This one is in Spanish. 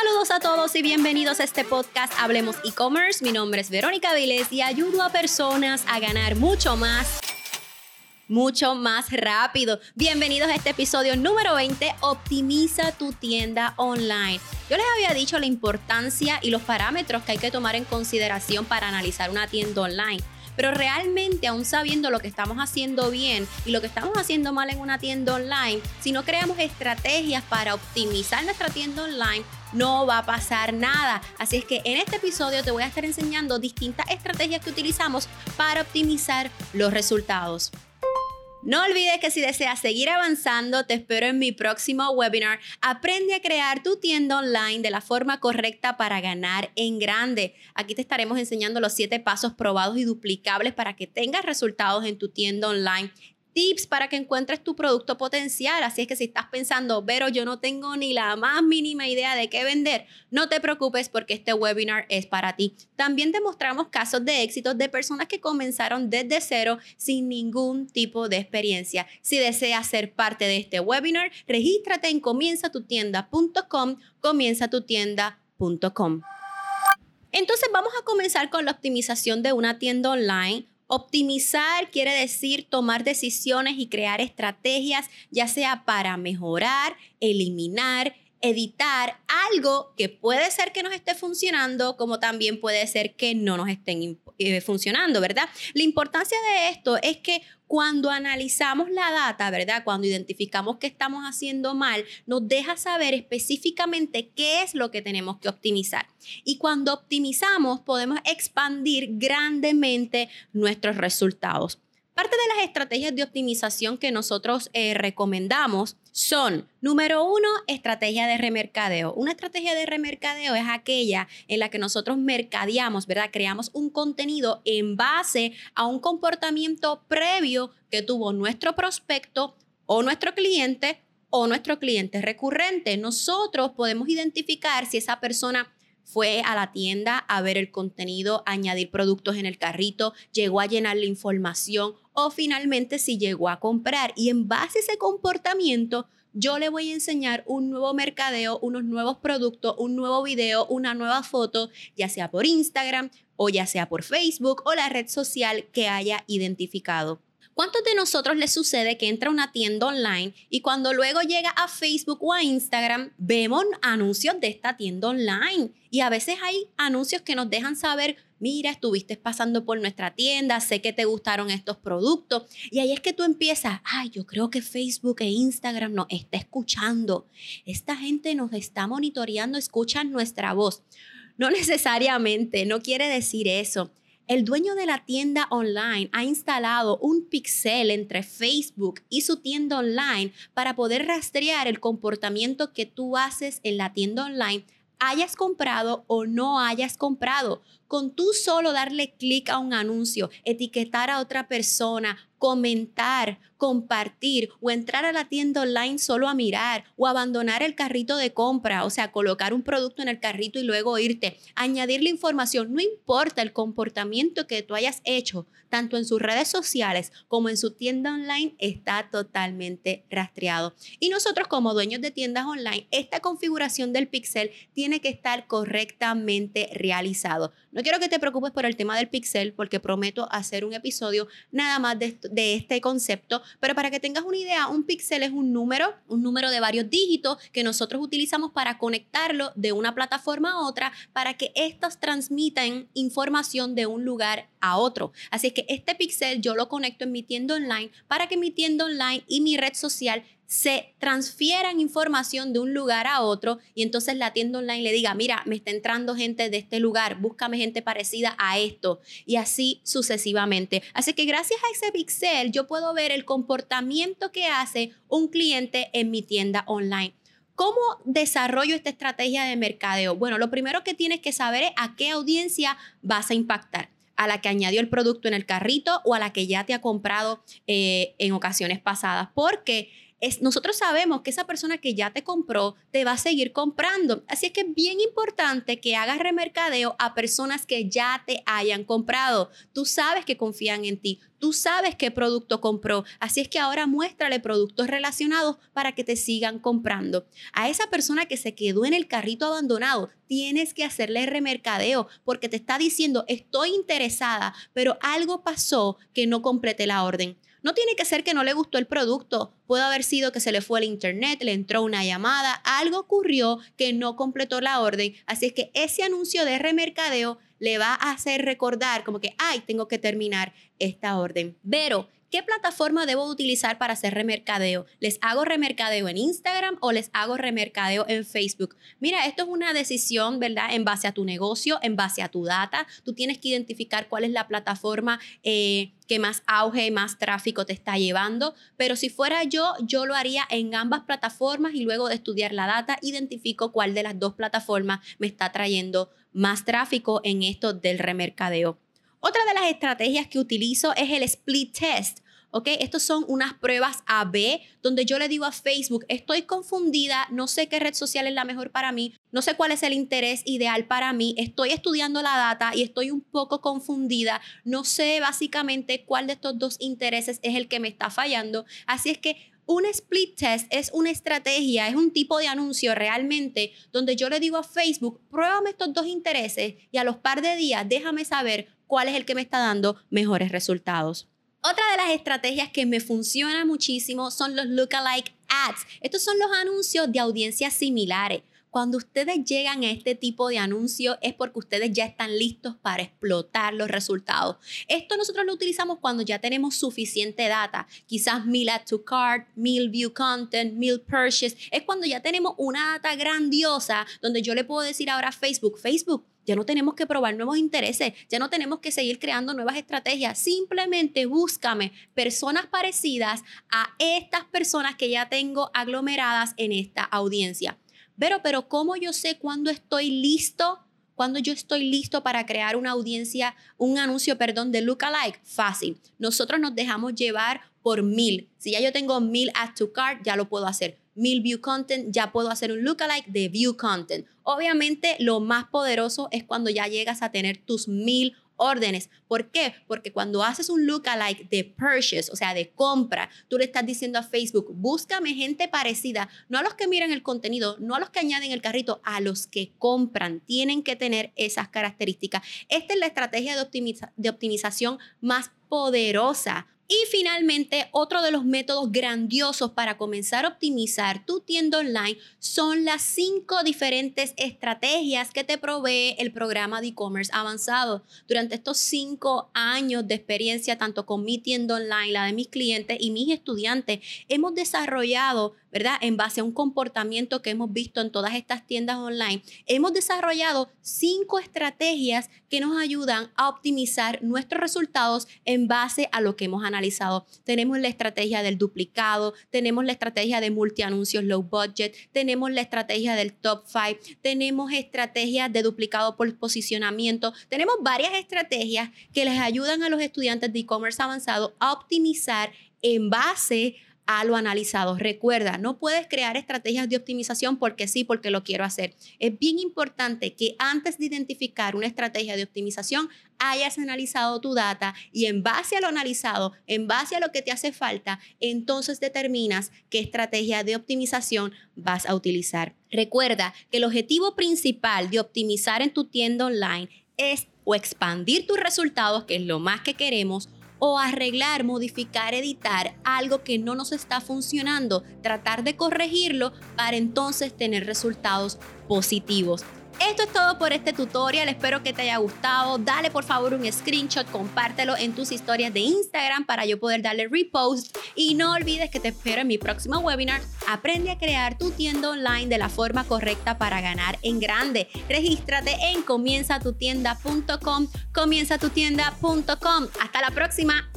Saludos a todos y bienvenidos a este podcast Hablemos e-commerce. Mi nombre es Verónica Viles y ayudo a personas a ganar mucho más mucho más rápido. Bienvenidos a este episodio número 20, Optimiza tu tienda online. Yo les había dicho la importancia y los parámetros que hay que tomar en consideración para analizar una tienda online. Pero realmente, aún sabiendo lo que estamos haciendo bien y lo que estamos haciendo mal en una tienda online, si no creamos estrategias para optimizar nuestra tienda online, no va a pasar nada. Así es que en este episodio te voy a estar enseñando distintas estrategias que utilizamos para optimizar los resultados. No olvides que si deseas seguir avanzando, te espero en mi próximo webinar. Aprende a crear tu tienda online de la forma correcta para ganar en grande. Aquí te estaremos enseñando los siete pasos probados y duplicables para que tengas resultados en tu tienda online tips para que encuentres tu producto potencial. Así es que si estás pensando, pero yo no tengo ni la más mínima idea de qué vender, no te preocupes porque este webinar es para ti. También te mostramos casos de éxito de personas que comenzaron desde cero sin ningún tipo de experiencia. Si deseas ser parte de este webinar, regístrate en comienzatutienda.com, comienzatutienda.com. Entonces vamos a comenzar con la optimización de una tienda online Optimizar quiere decir tomar decisiones y crear estrategias, ya sea para mejorar, eliminar, editar algo que puede ser que nos esté funcionando, como también puede ser que no nos estén eh, funcionando, ¿verdad? La importancia de esto es que cuando analizamos la data, ¿verdad? Cuando identificamos qué estamos haciendo mal, nos deja saber específicamente qué es lo que tenemos que optimizar. Y cuando optimizamos, podemos expandir grandemente nuestros resultados. Parte de las estrategias de optimización que nosotros eh, recomendamos son, número uno, estrategia de remercadeo. Una estrategia de remercadeo es aquella en la que nosotros mercadeamos, ¿verdad? Creamos un contenido en base a un comportamiento previo que tuvo nuestro prospecto o nuestro cliente o nuestro cliente recurrente. Nosotros podemos identificar si esa persona fue a la tienda a ver el contenido, añadir productos en el carrito, llegó a llenar la información o finalmente si llegó a comprar. Y en base a ese comportamiento, yo le voy a enseñar un nuevo mercadeo, unos nuevos productos, un nuevo video, una nueva foto, ya sea por Instagram o ya sea por Facebook o la red social que haya identificado. ¿Cuántos de nosotros les sucede que entra una tienda online y cuando luego llega a Facebook o a Instagram vemos anuncios de esta tienda online? Y a veces hay anuncios que nos dejan saber, mira, estuviste pasando por nuestra tienda, sé que te gustaron estos productos. Y ahí es que tú empiezas, ay, yo creo que Facebook e Instagram nos está escuchando. Esta gente nos está monitoreando, escuchan nuestra voz. No necesariamente, no quiere decir eso. El dueño de la tienda online ha instalado un pixel entre Facebook y su tienda online para poder rastrear el comportamiento que tú haces en la tienda online hayas comprado o no hayas comprado. Con tú solo darle clic a un anuncio, etiquetar a otra persona, comentar, compartir o entrar a la tienda online solo a mirar o abandonar el carrito de compra, o sea, colocar un producto en el carrito y luego irte, añadir la información, no importa el comportamiento que tú hayas hecho, tanto en sus redes sociales como en su tienda online, está totalmente rastreado. Y nosotros como dueños de tiendas online, esta configuración del pixel tiene que estar correctamente realizado. No quiero que te preocupes por el tema del pixel porque prometo hacer un episodio nada más de, este concepto, pero para que tengas una idea, un píxel es un número, un número de varios dígitos que nosotros utilizamos para conectarlo de una plataforma a otra para que éstas transmitan información de un lugar a otro. Así es que este píxel yo lo conecto en mi tienda online para que mi tienda online y mi red social se transfieran información de un lugar a otro y entonces la tienda online le diga, mira, me está entrando gente de este lugar, búscame gente parecida a esto y así sucesivamente. Así que gracias a ese pixel yo puedo ver el comportamiento que hace un cliente en mi tienda online. ¿Cómo desarrollo esta estrategia de mercadeo? Bueno, lo primero que tienes que saber es a qué audiencia vas a impactar a la que añadió el producto en el carrito o a la que ya te ha comprado eh, en ocasiones pasadas, porque es, nosotros sabemos que esa persona que ya te compró te va a seguir comprando. Así es que es bien importante que hagas remercadeo a personas que ya te hayan comprado. Tú sabes que confían en ti. Tú sabes qué producto compró, así es que ahora muéstrale productos relacionados para que te sigan comprando. A esa persona que se quedó en el carrito abandonado, tienes que hacerle remercadeo porque te está diciendo, estoy interesada, pero algo pasó que no completé la orden. No tiene que ser que no le gustó el producto, puede haber sido que se le fue el internet, le entró una llamada, algo ocurrió que no completó la orden, así es que ese anuncio de remercadeo le va a hacer recordar como que, ay, tengo que terminar esta orden. Pero, ¿qué plataforma debo utilizar para hacer remercadeo? ¿Les hago remercadeo en Instagram o les hago remercadeo en Facebook? Mira, esto es una decisión, ¿verdad? En base a tu negocio, en base a tu data. Tú tienes que identificar cuál es la plataforma eh, que más auge, más tráfico te está llevando. Pero si fuera yo, yo lo haría en ambas plataformas y luego de estudiar la data, identifico cuál de las dos plataformas me está trayendo más tráfico en esto del remercadeo. Otra de las estrategias que utilizo es el split test. ¿ok? Estos son unas pruebas A-B donde yo le digo a Facebook, estoy confundida, no sé qué red social es la mejor para mí, no sé cuál es el interés ideal para mí, estoy estudiando la data y estoy un poco confundida, no sé básicamente cuál de estos dos intereses es el que me está fallando, así es que un split test es una estrategia, es un tipo de anuncio realmente donde yo le digo a Facebook, pruébame estos dos intereses y a los par de días déjame saber cuál es el que me está dando mejores resultados. Otra de las estrategias que me funciona muchísimo son los lookalike ads. Estos son los anuncios de audiencias similares. Cuando ustedes llegan a este tipo de anuncio es porque ustedes ya están listos para explotar los resultados. Esto nosotros lo utilizamos cuando ya tenemos suficiente data, quizás mil add to cart, mil view content, mil purchase. Es cuando ya tenemos una data grandiosa donde yo le puedo decir ahora a Facebook, Facebook, ya no tenemos que probar nuevos intereses, ya no tenemos que seguir creando nuevas estrategias. Simplemente búscame personas parecidas a estas personas que ya tengo aglomeradas en esta audiencia. Pero, pero, ¿cómo yo sé cuándo estoy listo? Cuando yo estoy listo para crear una audiencia, un anuncio, perdón, de lookalike, fácil. Nosotros nos dejamos llevar por mil. Si ya yo tengo mil add to cart, ya lo puedo hacer. Mil view content, ya puedo hacer un lookalike de view content. Obviamente, lo más poderoso es cuando ya llegas a tener tus mil órdenes. ¿Por qué? Porque cuando haces un lookalike de purchase, o sea, de compra, tú le estás diciendo a Facebook, búscame gente parecida, no a los que miran el contenido, no a los que añaden el carrito, a los que compran. Tienen que tener esas características. Esta es la estrategia de, de optimización más poderosa y finalmente, otro de los métodos grandiosos para comenzar a optimizar tu tienda online son las cinco diferentes estrategias que te provee el programa de e-commerce avanzado. Durante estos cinco años de experiencia, tanto con mi tienda online, la de mis clientes y mis estudiantes, hemos desarrollado ¿verdad? En base a un comportamiento que hemos visto en todas estas tiendas online, hemos desarrollado cinco estrategias que nos ayudan a optimizar nuestros resultados en base a lo que hemos analizado. Tenemos la estrategia del duplicado, tenemos la estrategia de multianuncios low budget, tenemos la estrategia del top 5, tenemos estrategias de duplicado por posicionamiento, tenemos varias estrategias que les ayudan a los estudiantes de e-commerce avanzado a optimizar en base a lo analizado. Recuerda, no puedes crear estrategias de optimización porque sí, porque lo quiero hacer. Es bien importante que antes de identificar una estrategia de optimización, hayas analizado tu data y en base a lo analizado, en base a lo que te hace falta, entonces determinas qué estrategia de optimización vas a utilizar. Recuerda que el objetivo principal de optimizar en tu tienda online es o expandir tus resultados, que es lo más que queremos, o arreglar, modificar, editar algo que no nos está funcionando, tratar de corregirlo para entonces tener resultados positivos. Esto es todo por este tutorial, espero que te haya gustado. Dale por favor un screenshot, compártelo en tus historias de Instagram para yo poder darle repost. Y no olvides que te espero en mi próximo webinar. Aprende a crear tu tienda online de la forma correcta para ganar en grande. Regístrate en comienzatutienda.com, comienzatutienda.com. Hasta la próxima.